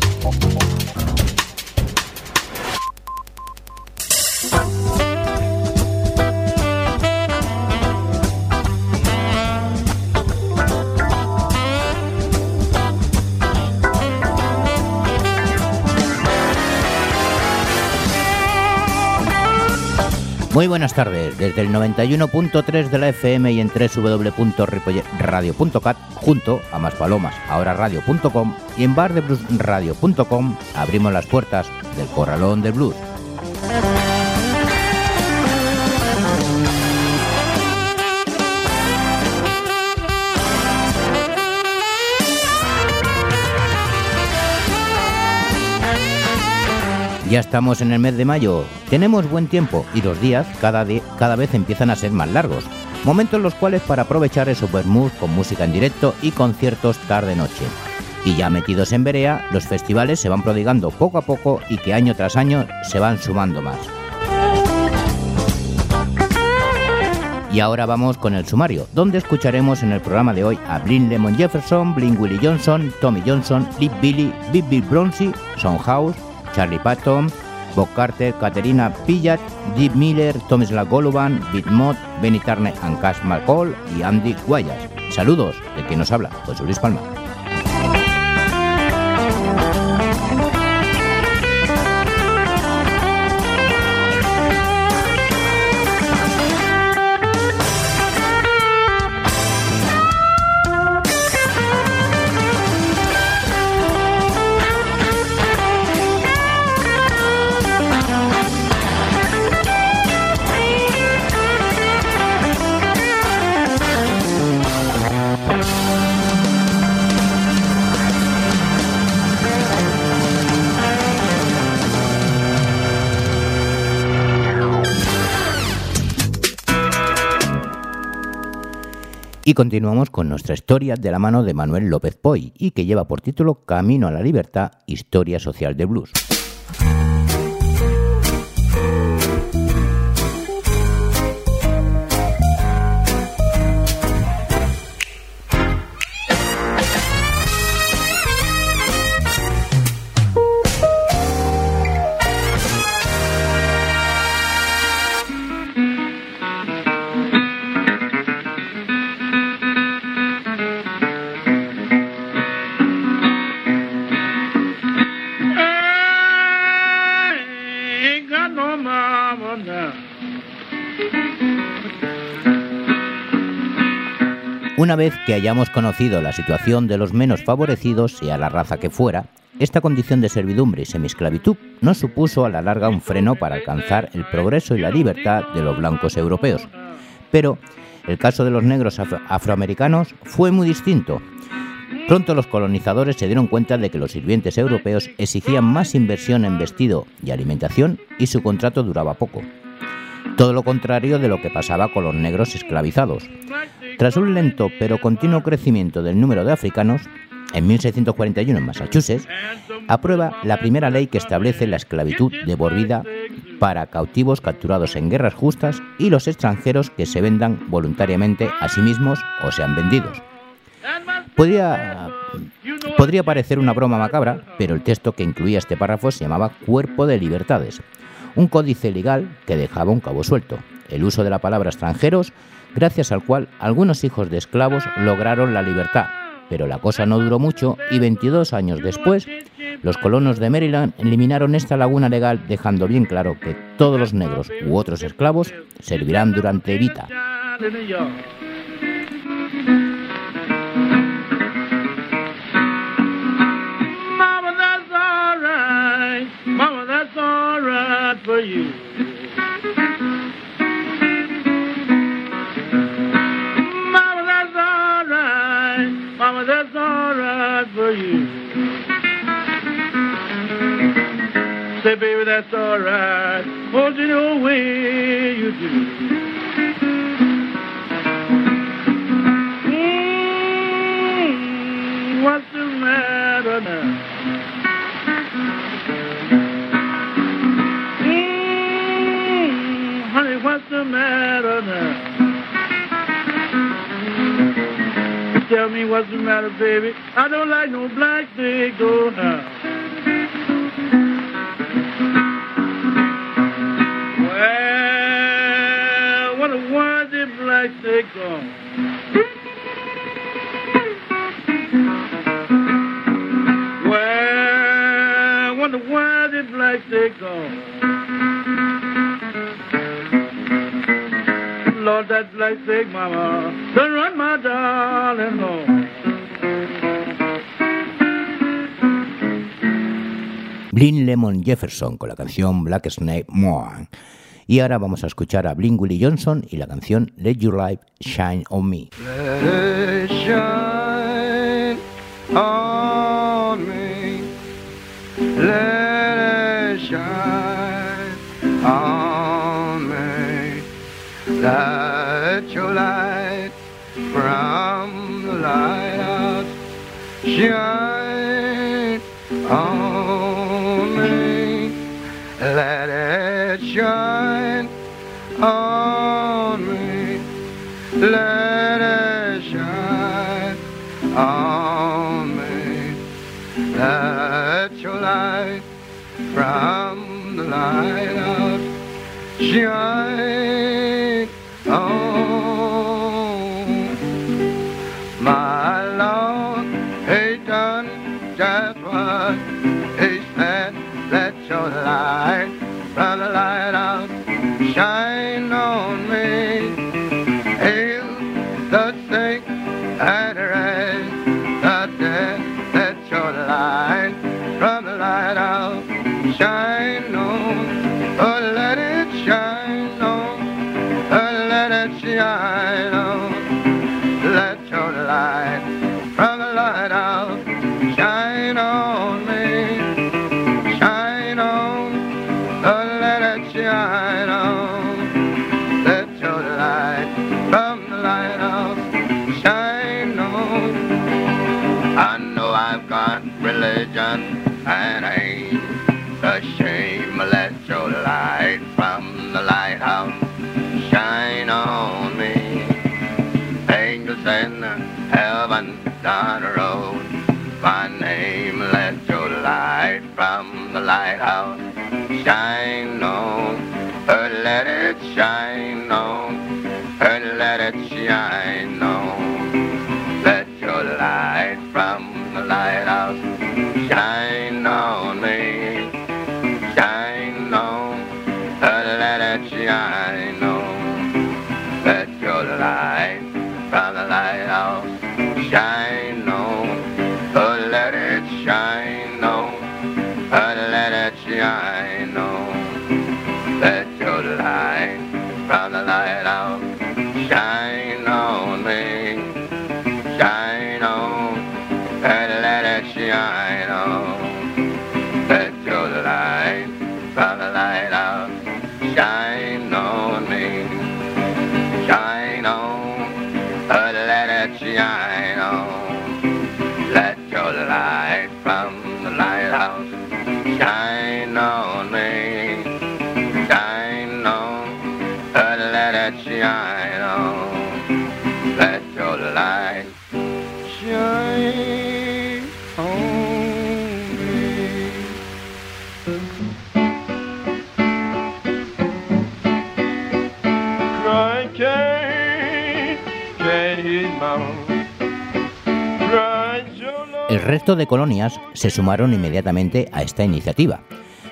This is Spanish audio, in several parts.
Thank Muy buenas tardes, desde el 91.3 de la FM y en www.radio.cat, junto a Más Palomas, ahora radio.com y en bardebluesradio.com abrimos las puertas del Corralón del Blues. Ya estamos en el mes de mayo, tenemos buen tiempo y los días cada, cada vez empiezan a ser más largos, momentos en los cuales para aprovechar el supermood con música en directo y conciertos tarde-noche. Y ya metidos en Berea, los festivales se van prodigando poco a poco y que año tras año se van sumando más. Y ahora vamos con el sumario, donde escucharemos en el programa de hoy a Blin Lemon Jefferson, Blin Willie Johnson, Tommy Johnson, Lip Billy, Big Bill Bronzy, Son House, Charlie Patton, Bob Carter, Caterina Pillat, Deep Miller, Thomas Lagoluban, Bitmot, Benny Turner and Cash McCall y Andy Guayas. Saludos, de quien nos habla, José Luis Palma. Continuamos con nuestra historia de la mano de Manuel López Poy y que lleva por título Camino a la Libertad, Historia Social de Blues. Una vez que hayamos conocido la situación de los menos favorecidos, sea la raza que fuera, esta condición de servidumbre y semiesclavitud no supuso a la larga un freno para alcanzar el progreso y la libertad de los blancos europeos. Pero el caso de los negros afroamericanos fue muy distinto. Pronto los colonizadores se dieron cuenta de que los sirvientes europeos exigían más inversión en vestido y alimentación y su contrato duraba poco. Todo lo contrario de lo que pasaba con los negros esclavizados. Tras un lento pero continuo crecimiento del número de africanos, en 1641 en Massachusetts, aprueba la primera ley que establece la esclavitud de por vida para cautivos capturados en guerras justas y los extranjeros que se vendan voluntariamente a sí mismos o sean vendidos. Podría parecer una broma macabra, pero el texto que incluía este párrafo se llamaba Cuerpo de Libertades, un códice legal que dejaba un cabo suelto, el uso de la palabra extranjeros gracias al cual algunos hijos de esclavos lograron la libertad. Pero la cosa no duró mucho y 22 años después, los colonos de Maryland eliminaron esta laguna legal dejando bien claro que todos los negros u otros esclavos servirán durante vida. That's all right. Hold you know way you do. Mm, what's the matter now? Mm, honey, what's the matter now? Tell me what's the matter, baby. I don't like no black Ah, what a black Lemon Jefferson con la canción Black Snake Moan. Y ahora vamos a escuchar a Blin Willie Johnson y la canción Let Your Light Shine on Me. Let it shine on me. Let it shine on me. Let your light from the shine on me. Let it shine on El resto de colonias se sumaron inmediatamente a esta iniciativa.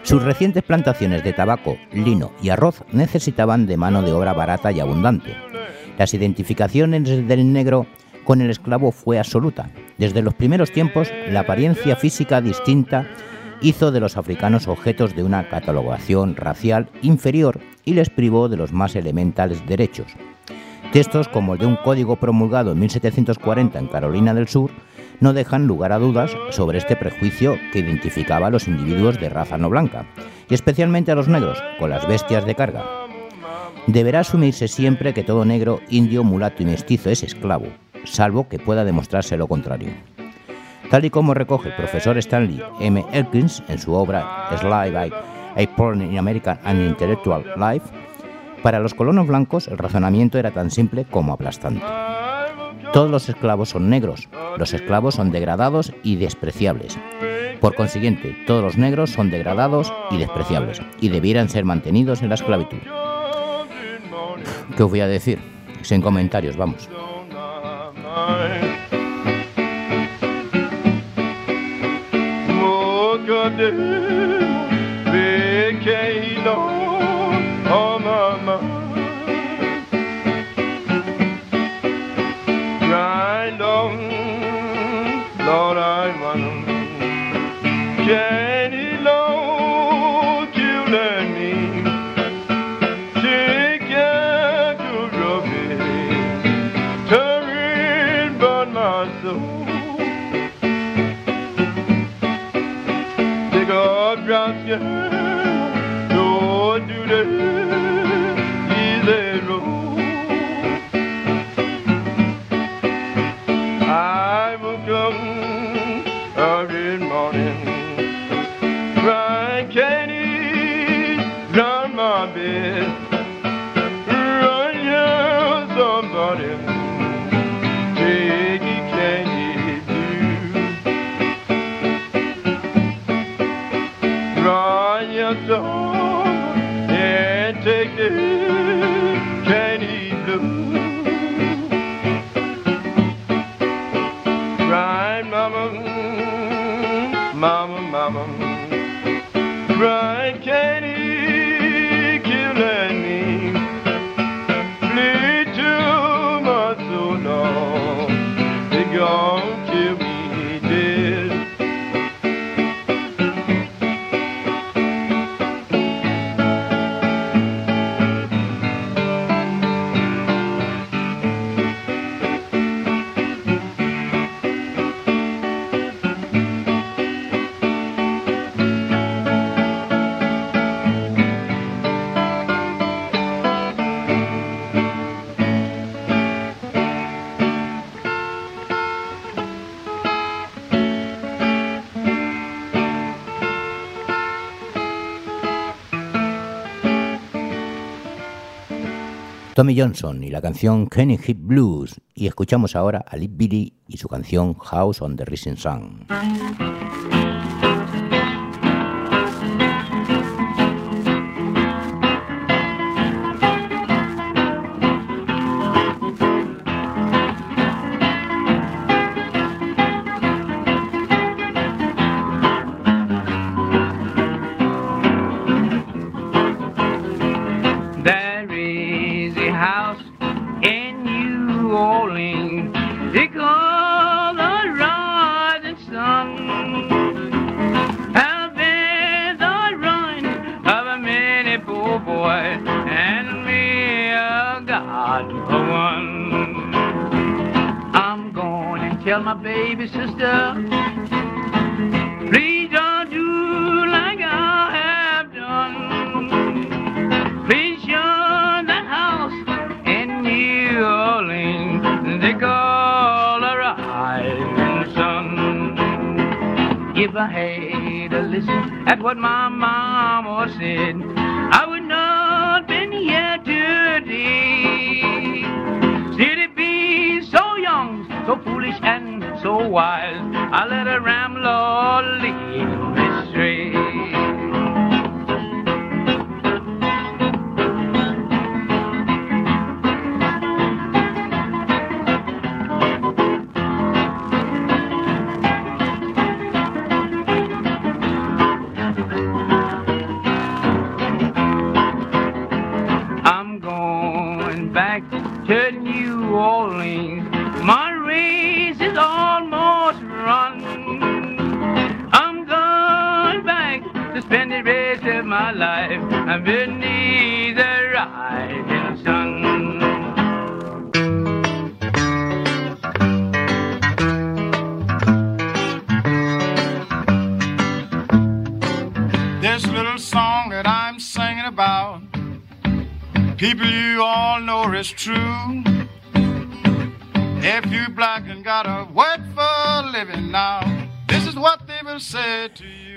Sus recientes plantaciones de tabaco, lino y arroz necesitaban de mano de obra barata y abundante. Las identificaciones del negro con el esclavo fue absoluta. Desde los primeros tiempos, la apariencia física distinta hizo de los africanos objetos de una catalogación racial inferior y les privó de los más elementales derechos. Textos como el de un código promulgado en 1740 en Carolina del Sur no dejan lugar a dudas sobre este prejuicio que identificaba a los individuos de raza no blanca, y especialmente a los negros, con las bestias de carga. Deberá asumirse siempre que todo negro, indio, mulato y mestizo es esclavo, salvo que pueda demostrarse lo contrario. Tal y como recoge el profesor Stanley M. Elkins en su obra Slave by A Porn in American and Intellectual Life, para los colonos blancos el razonamiento era tan simple como aplastante. Todos los esclavos son negros, los esclavos son degradados y despreciables. Por consiguiente, todos los negros son degradados y despreciables, y debieran ser mantenidos en la esclavitud. ¿Qué os voy a decir? Sin comentarios, vamos. Tommy Johnson y la canción Kenny Hit Blues. Y escuchamos ahora a Lip Billy y su canción House on the Rising Sun.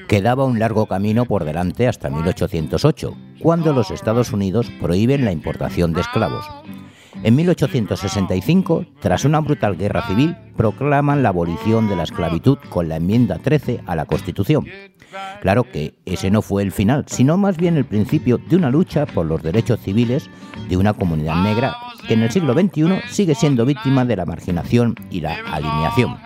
Quedaba un largo camino por delante hasta 1808, cuando los Estados Unidos prohíben la importación de esclavos. En 1865, tras una brutal guerra civil, proclaman la abolición de la esclavitud con la enmienda 13 a la Constitución. Claro que ese no fue el final, sino más bien el principio de una lucha por los derechos civiles de una comunidad negra que en el siglo XXI sigue siendo víctima de la marginación y la alineación.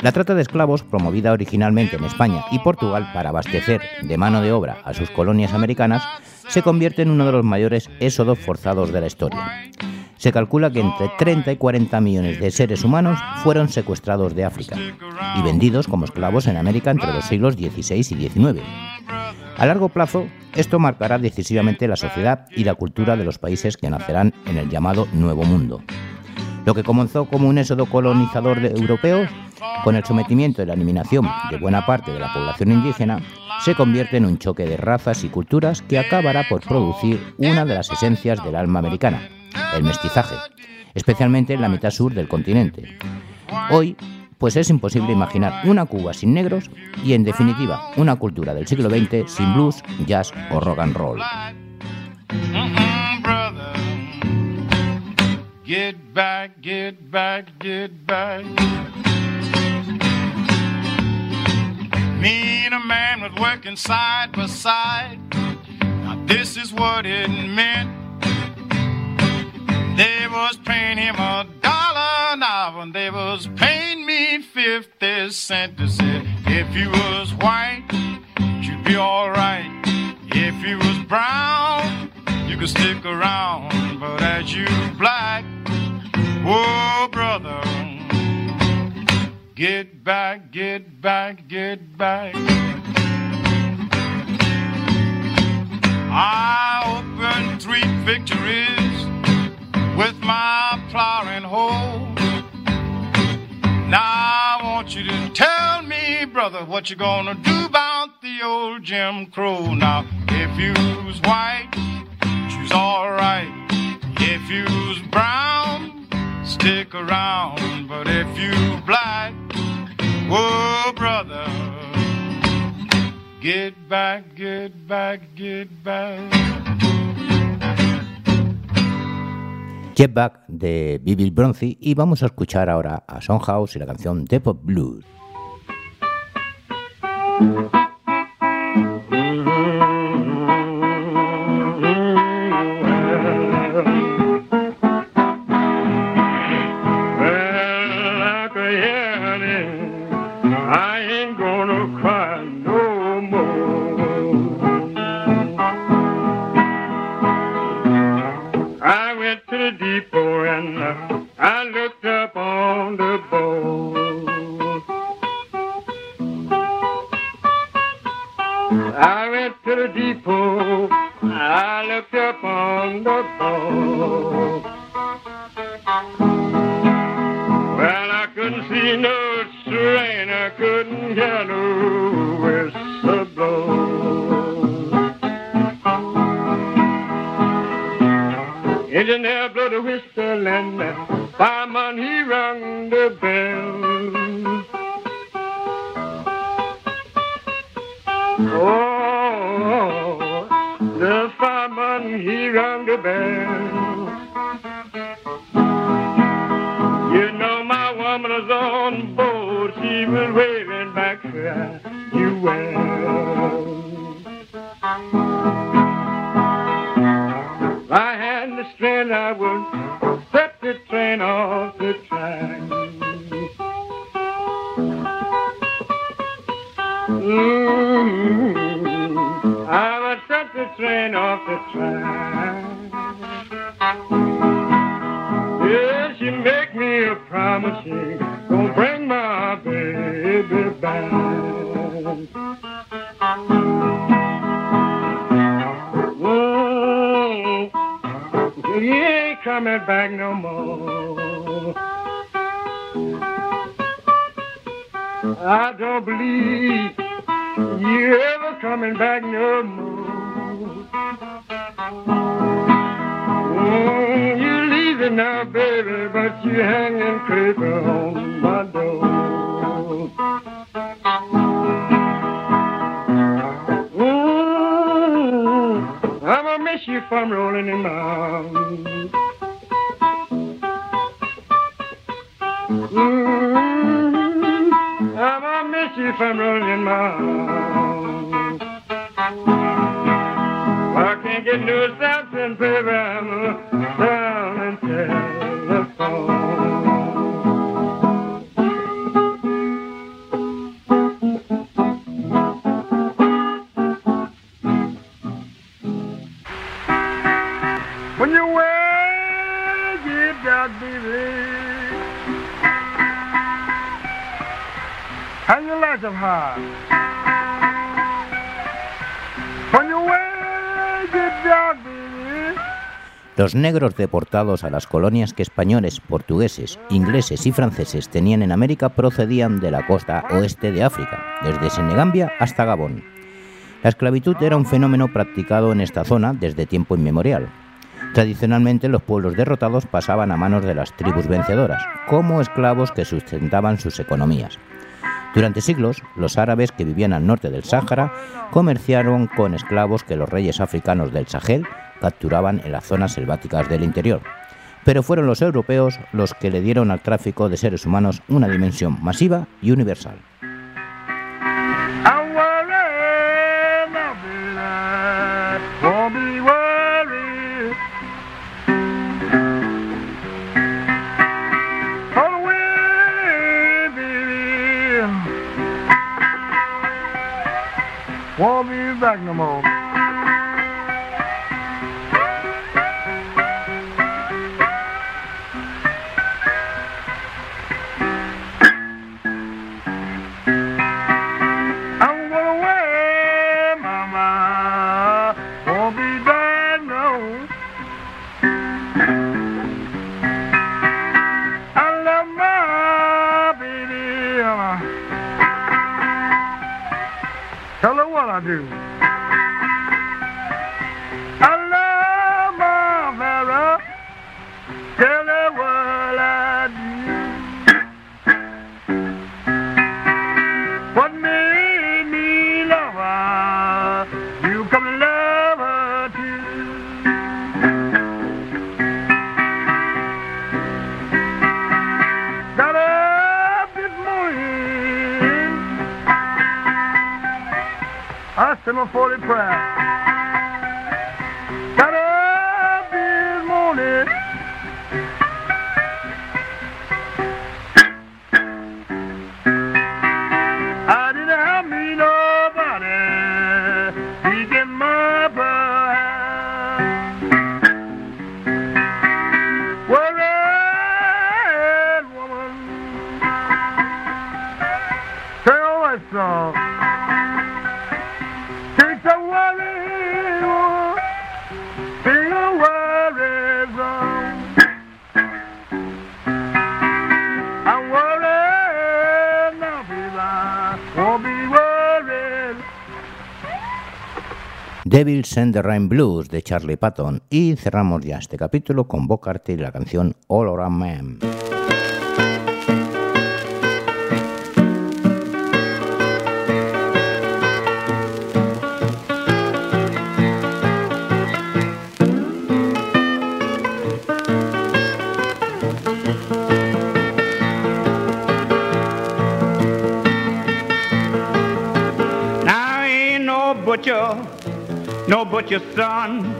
La trata de esclavos, promovida originalmente en España y Portugal para abastecer de mano de obra a sus colonias americanas, se convierte en uno de los mayores éxodos forzados de la historia. Se calcula que entre 30 y 40 millones de seres humanos fueron secuestrados de África y vendidos como esclavos en América entre los siglos XVI y XIX. A largo plazo, esto marcará decisivamente la sociedad y la cultura de los países que nacerán en el llamado Nuevo Mundo. Lo que comenzó como un éxodo colonizador de europeos, con el sometimiento y la eliminación de buena parte de la población indígena, se convierte en un choque de razas y culturas que acabará por producir una de las esencias del alma americana, el mestizaje, especialmente en la mitad sur del continente. Hoy, pues es imposible imaginar una Cuba sin negros y, en definitiva, una cultura del siglo XX sin blues, jazz o rock and roll. Get back, get back, get back. Me and a man was working side by side. Now this is what it meant. They was paying him a dollar an hour, and they was paying me fifty cents. They said, if you was white, you'd be alright. If you was brown, you could stick around. But as you black, oh brother, get back, get back, get back. I opened three victories with my plow and hoe. Now I want you to tell me, brother, what you gonna do about the old Jim Crow. Now, if you's white, you's alright. If you's brown, stick around. But if you black, oh brother, get back, get back, get back. Jet Back de Bibi Bronzy y vamos a escuchar ahora a Son House y la canción The Pop Blues. I looked up on the board. Well, I couldn't see no train, I couldn't hear no whistle blow. Engine there blow the whistle and the fireman he rung the bell. Bell. You know my woman is on board. She was waving back you well. I had the strength, I would set the train off the track. Mm, I the train off the track. Yeah, she make me a promise she gonna bring my baby back. Mm, he ain't coming back no more. I don't believe you ever coming back no more. Mm, you leaving now, baby, but you hanging creeping on my door. Mm, I'm gonna miss you from rolling in my. Mm, I'm gonna miss you from running mouth. I can't get no Samson program down and telephone. When you wear your dog, baby, hang Los negros deportados a las colonias que españoles, portugueses, ingleses y franceses tenían en América procedían de la costa oeste de África, desde Senegambia hasta Gabón. La esclavitud era un fenómeno practicado en esta zona desde tiempo inmemorial. Tradicionalmente los pueblos derrotados pasaban a manos de las tribus vencedoras, como esclavos que sustentaban sus economías. Durante siglos, los árabes que vivían al norte del Sáhara comerciaron con esclavos que los reyes africanos del Sahel capturaban en las zonas selváticas del interior. Pero fueron los europeos los que le dieron al tráfico de seres humanos una dimensión masiva y universal. Back no more. I said my 40 prayer. Devils and the Rain Blues de Charlie Patton y cerramos ya este capítulo con Bob Carter y la canción All Around Man. Butcher son.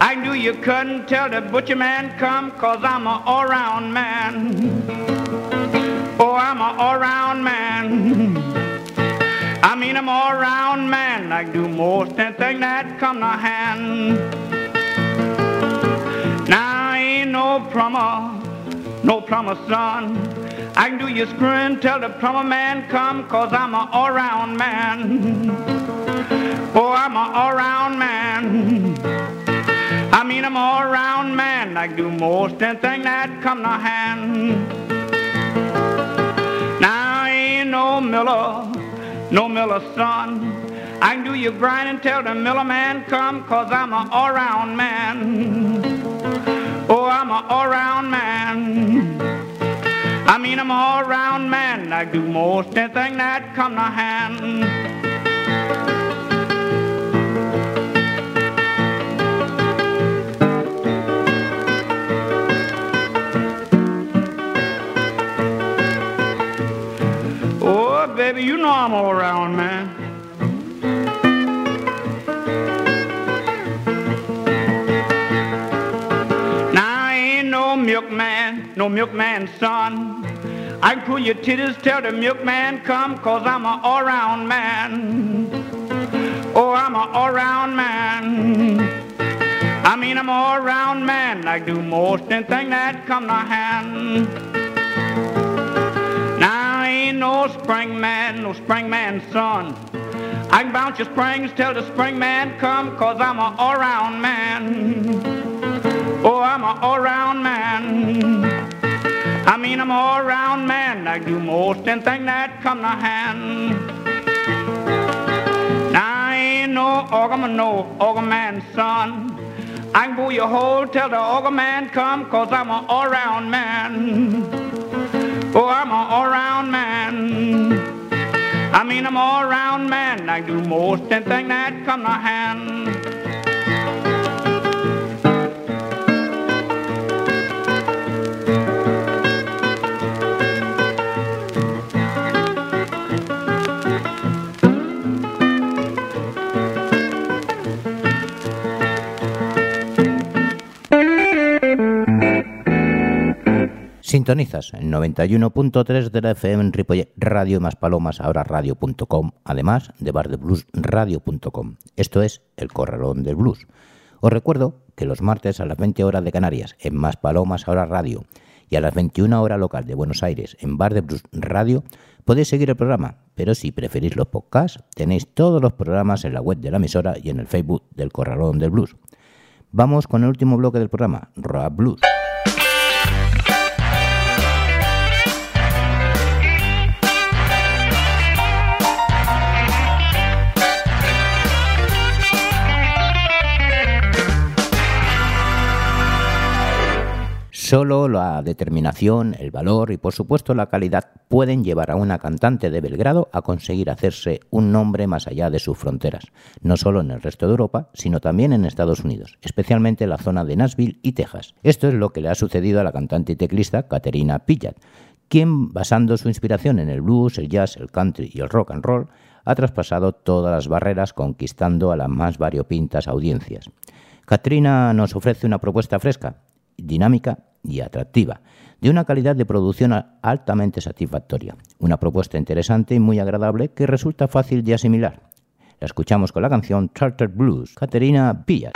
I knew you couldn't tell the butcher man come, cause I'm a all-round man. Oh, I'm a all-round man. I mean, I'm all-round man. I do most anything that come to hand. Now I ain't no plumber, no plumber son. I can do your screwing till the plumber man come, cause I'm a all-round man. Oh, I'm an all-round man. I mean, I'm an all-round man. I do most anything that come to hand. Now I ain't no miller, no miller's son. I can do your grinding till the miller man come, cause I'm an all-round man. Oh, I'm a all-round man. I mean, I'm a all-round man. I do most anything that come to hand. baby. You know I'm all around, man. i ain't no milkman, no milkman son. I can pull your titties, tell the milkman come, cause I'm a all-round man. Oh, I'm a all-round man. I mean, I'm all-round man. I do most anything that come to hand. No spring man, no spring man's son. I can bounce your springs till the spring man come, cause I'm a all-round man. Oh, I'm a all-round man. I mean, I'm all round man. I do most anything that come to hand. Now, I ain't no organ, no organ man's son. I can pull your hole till the organ man come, cause I'm an all round man. Oh, I'm an all round man. I mean, I'm all round man. I do most anything that come to hand. Sintonizas el 91.3 de la FM en Radio Más Palomas, ahora radio.com, además de bardebluesradio.com. Esto es El Corralón del Blues. Os recuerdo que los martes a las 20 horas de Canarias en Más Palomas, ahora radio, y a las 21 horas local de Buenos Aires en Bar de Blues Radio, podéis seguir el programa, pero si preferís los podcasts, tenéis todos los programas en la web de la emisora y en el Facebook del Corralón del Blues. Vamos con el último bloque del programa, Rap Blues. Solo la determinación, el valor y por supuesto la calidad pueden llevar a una cantante de Belgrado a conseguir hacerse un nombre más allá de sus fronteras, no solo en el resto de Europa, sino también en Estados Unidos, especialmente en la zona de Nashville y Texas. Esto es lo que le ha sucedido a la cantante y teclista Caterina Pillat, quien, basando su inspiración en el blues, el jazz, el country y el rock and roll, ha traspasado todas las barreras conquistando a las más variopintas audiencias. Caterina nos ofrece una propuesta fresca, dinámica y atractiva, de una calidad de producción altamente satisfactoria. Una propuesta interesante y muy agradable que resulta fácil de asimilar. La escuchamos con la canción Charter Blues, Caterina Villa.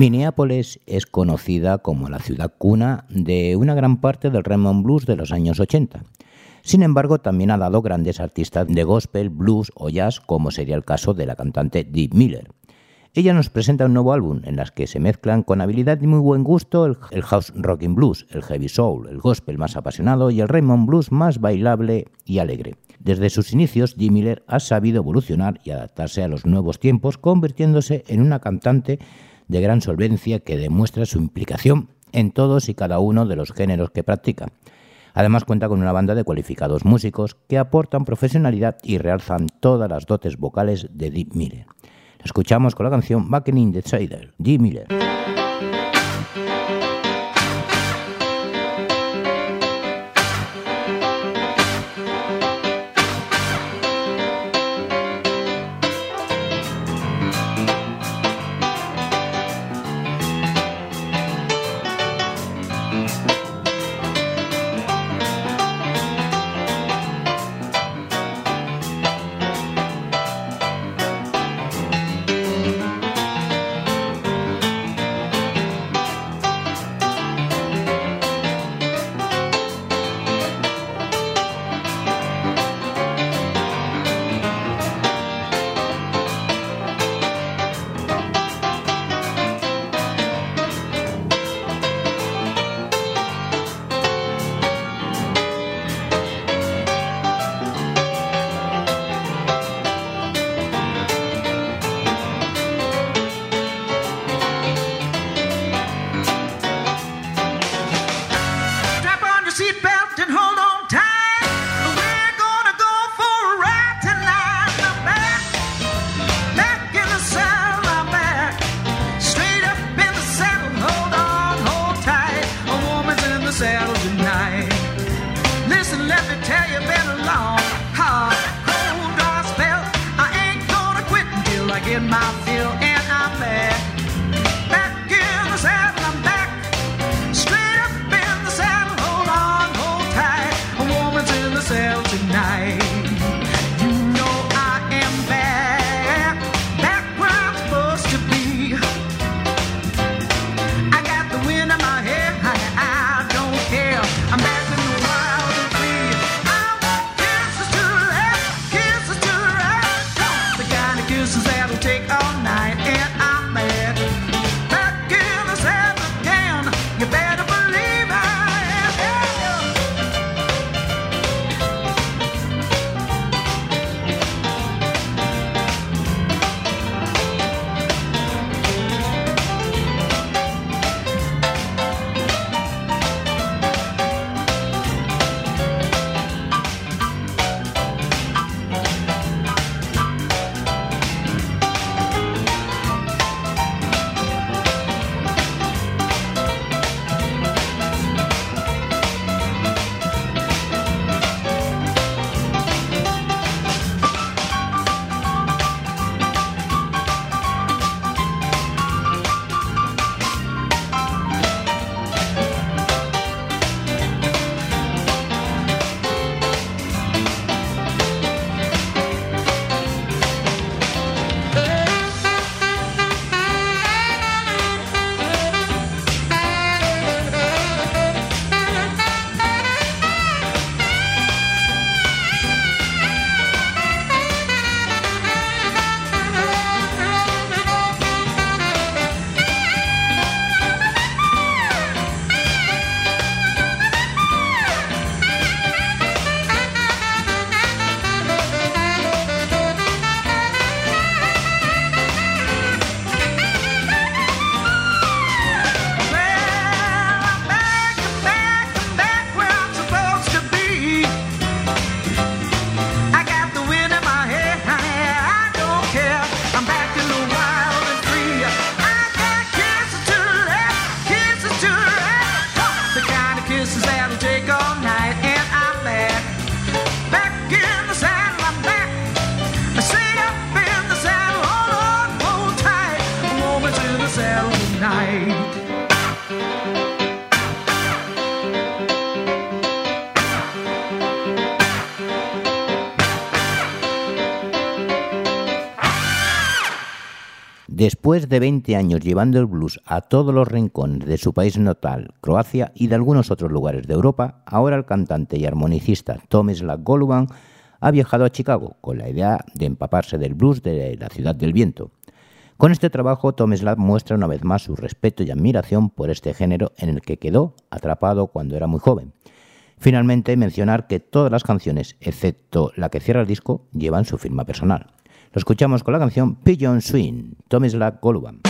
Minneapolis es conocida como la ciudad cuna de una gran parte del Raymond Blues de los años 80. Sin embargo, también ha dado grandes artistas de gospel, blues o jazz, como sería el caso de la cantante Dee Miller. Ella nos presenta un nuevo álbum en las que se mezclan con habilidad y muy buen gusto el, el house rocking blues, el heavy soul, el gospel más apasionado y el Raymond blues más bailable y alegre. Desde sus inicios, Dee Miller ha sabido evolucionar y adaptarse a los nuevos tiempos, convirtiéndose en una cantante de gran solvencia que demuestra su implicación en todos y cada uno de los géneros que practica. Además cuenta con una banda de cualificados músicos que aportan profesionalidad y realzan todas las dotes vocales de Dee Miller. Escuchamos con la canción Back in the Cider, Dee Miller. Después de 20 años llevando el blues a todos los rincones de su país natal, Croacia, y de algunos otros lugares de Europa, ahora el cantante y armonicista Tomislav Goluban ha viajado a Chicago con la idea de empaparse del blues de la ciudad del viento. Con este trabajo, Tomislav muestra una vez más su respeto y admiración por este género en el que quedó atrapado cuando era muy joven. Finalmente, mencionar que todas las canciones, excepto la que cierra el disco, llevan su firma personal. Lo escuchamos con la canción Pigeon Swing, Tomislav Goluban.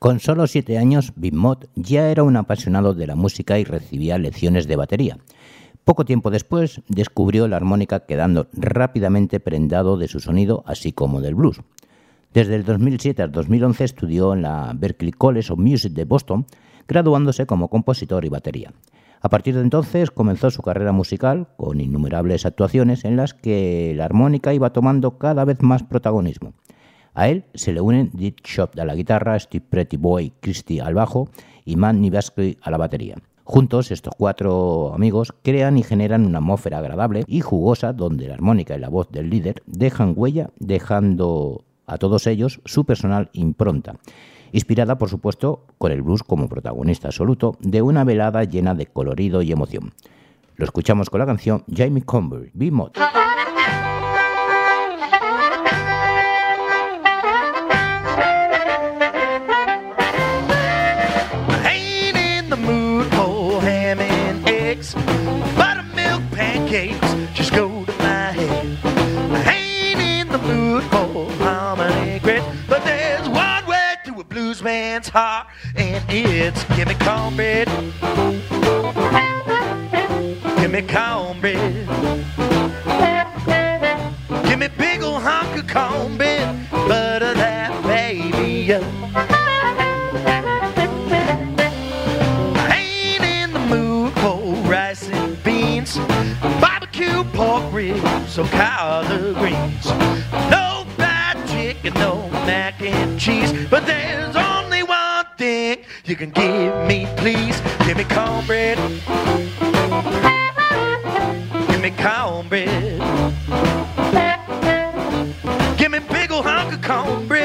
Con solo siete años, Big Mott ya era un apasionado de la música y recibía lecciones de batería. Poco tiempo después descubrió la armónica quedando rápidamente prendado de su sonido, así como del blues. Desde el 2007 al 2011 estudió en la Berklee College of Music de Boston, graduándose como compositor y batería. A partir de entonces comenzó su carrera musical con innumerables actuaciones en las que la armónica iba tomando cada vez más protagonismo. A él se le unen Dick Shop a la guitarra, Steve Pretty Boy Christie al bajo y Matt Nivasky a la batería. Juntos, estos cuatro amigos crean y generan una atmósfera agradable y jugosa donde la armónica y la voz del líder dejan huella, dejando a todos ellos su personal impronta, inspirada por supuesto con el blues como protagonista absoluto de una velada llena de colorido y emoción. Lo escuchamos con la canción Jamie Conver, B-Mod. ain't man's heart, and it's give me cornbread. Give me cornbread. Give me big ol' hunk of cornbread, butter that baby up. Ain't in the mood for rice and beans, barbecue pork ribs or collard greens. No no mac and cheese, but there's only one thing you can give me, please. Give me cornbread. Give me cornbread. Give me big ol' hunk of cornbread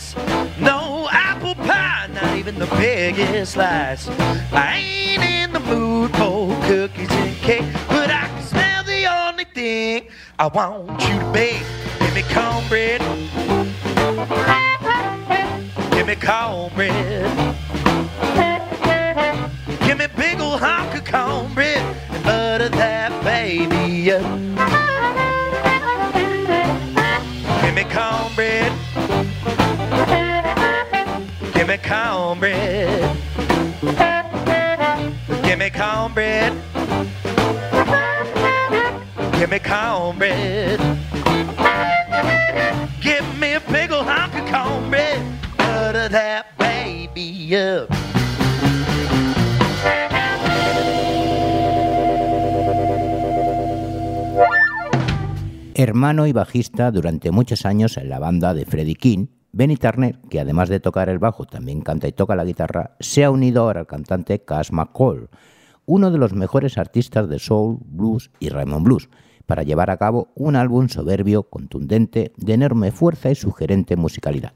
Italian ice. No apple pie, not even the biggest slice. I ain't in the mood for cookies and cake, but I can smell the only thing I want you to bake. Give me cornbread. Give me cornbread. Give me big old hunk of cornbread and butter that baby up. Cornbread. Give me cornbread. Give me cornbread. Give me a big ol' hunk of cornbread. Butter that baby up. Hermano y bajista durante muchos años en la banda de Freddie King, Benny Turner, que además de tocar el bajo también canta y toca la guitarra, se ha unido ahora al cantante Cass McCall, uno de los mejores artistas de soul, blues y Raymond Blues, para llevar a cabo un álbum soberbio, contundente, de enorme fuerza y sugerente musicalidad.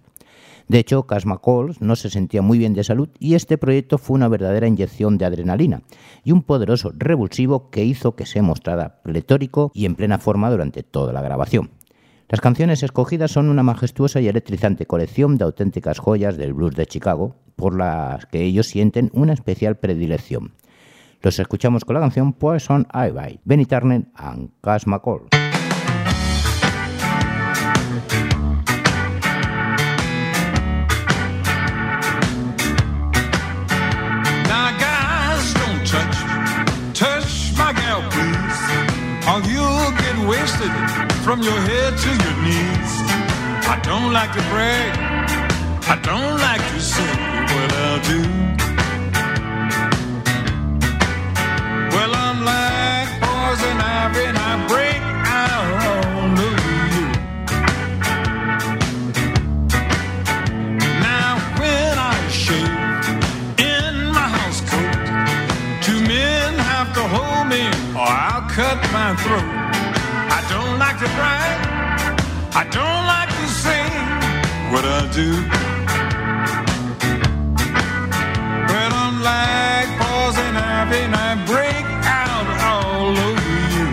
De hecho, Cass McCall no se sentía muy bien de salud y este proyecto fue una verdadera inyección de adrenalina y un poderoso revulsivo que hizo que se mostrara pletórico y en plena forma durante toda la grabación. Las canciones escogidas son una majestuosa y electrizante colección de auténticas joyas del blues de Chicago, por las que ellos sienten una especial predilección. Los escuchamos con la canción Poison Ivy, Benny Turner and McCall. From your head to your knees. I don't like to brag, I don't like to say what I'll do. Well, I'm like poison ivy, and I break out all over you. Now, when I shave in my house coat. Two men have to hold me or I'll cut my throat don't like to brag. I don't like to sing what I do. But I'm like poison ivy and I break out all over you.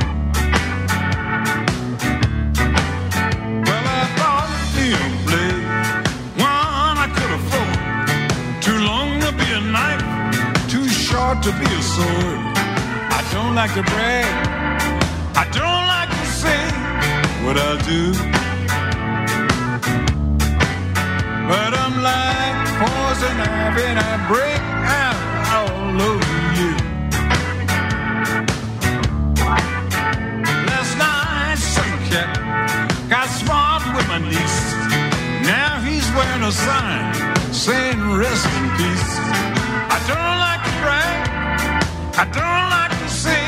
Well, I bought it'd a blade, one I could afford. Too long to be a knife, too short to be a sword. I don't like to brag. I don't like what I'll do. But I'm like poison ivy and I break out all over you. Last night, some cat got smart with my niece. Now he's wearing a sign saying rest in peace. I don't like to brag. I don't like to say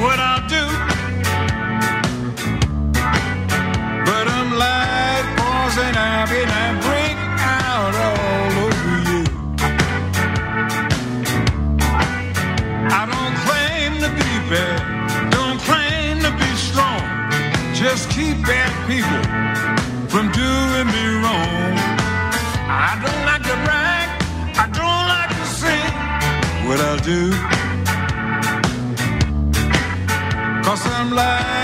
what I'll do. light.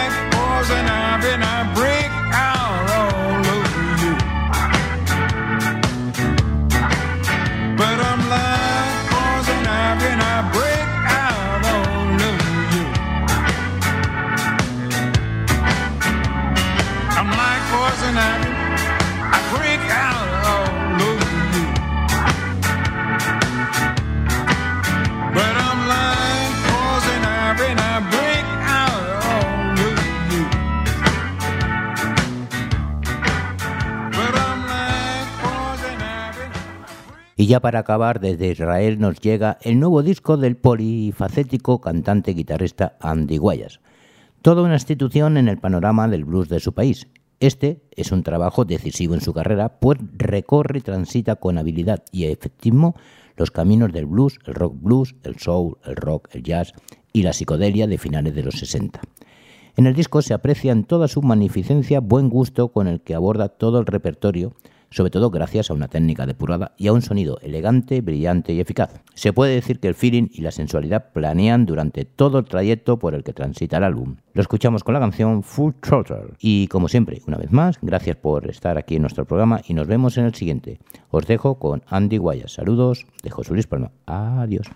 Y ya para acabar, desde Israel nos llega el nuevo disco del polifacético cantante y guitarrista Andy Guayas. Toda una institución en el panorama del blues de su país. Este es un trabajo decisivo en su carrera, pues recorre y transita con habilidad y efectismo los caminos del blues, el rock blues, el soul, el rock, el jazz y la psicodelia de finales de los 60. En el disco se aprecia en toda su magnificencia buen gusto con el que aborda todo el repertorio, sobre todo gracias a una técnica depurada y a un sonido elegante, brillante y eficaz. Se puede decir que el feeling y la sensualidad planean durante todo el trayecto por el que transita el álbum. Lo escuchamos con la canción Full Throttle. Y como siempre, una vez más, gracias por estar aquí en nuestro programa y nos vemos en el siguiente. Os dejo con Andy Guayas. Saludos de José Luis Palma. Adiós.